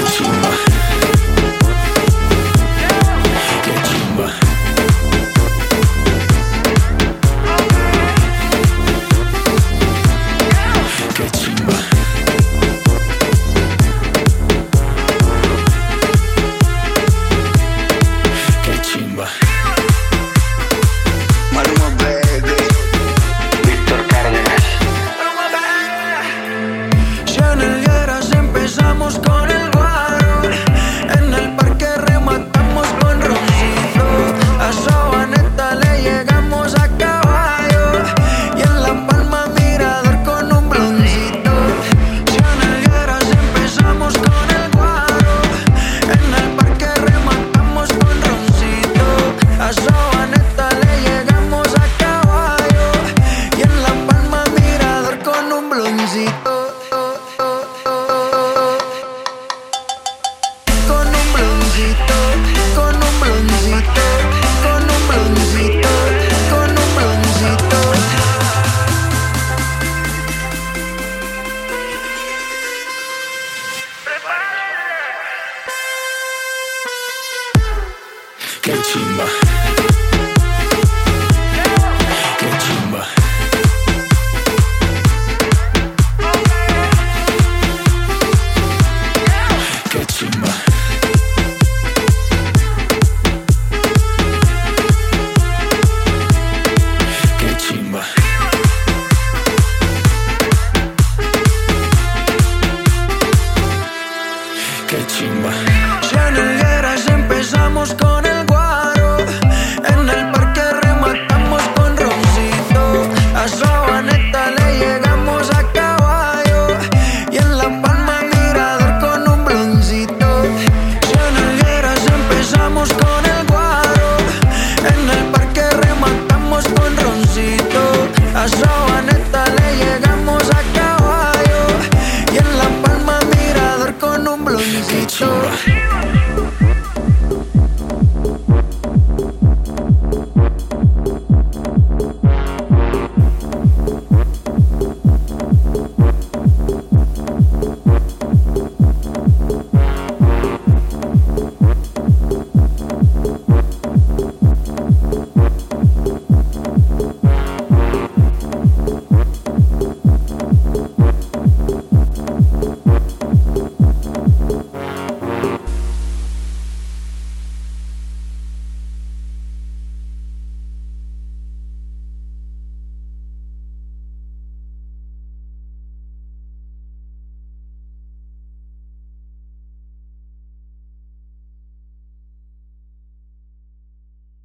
我求 Get Kachima. easy to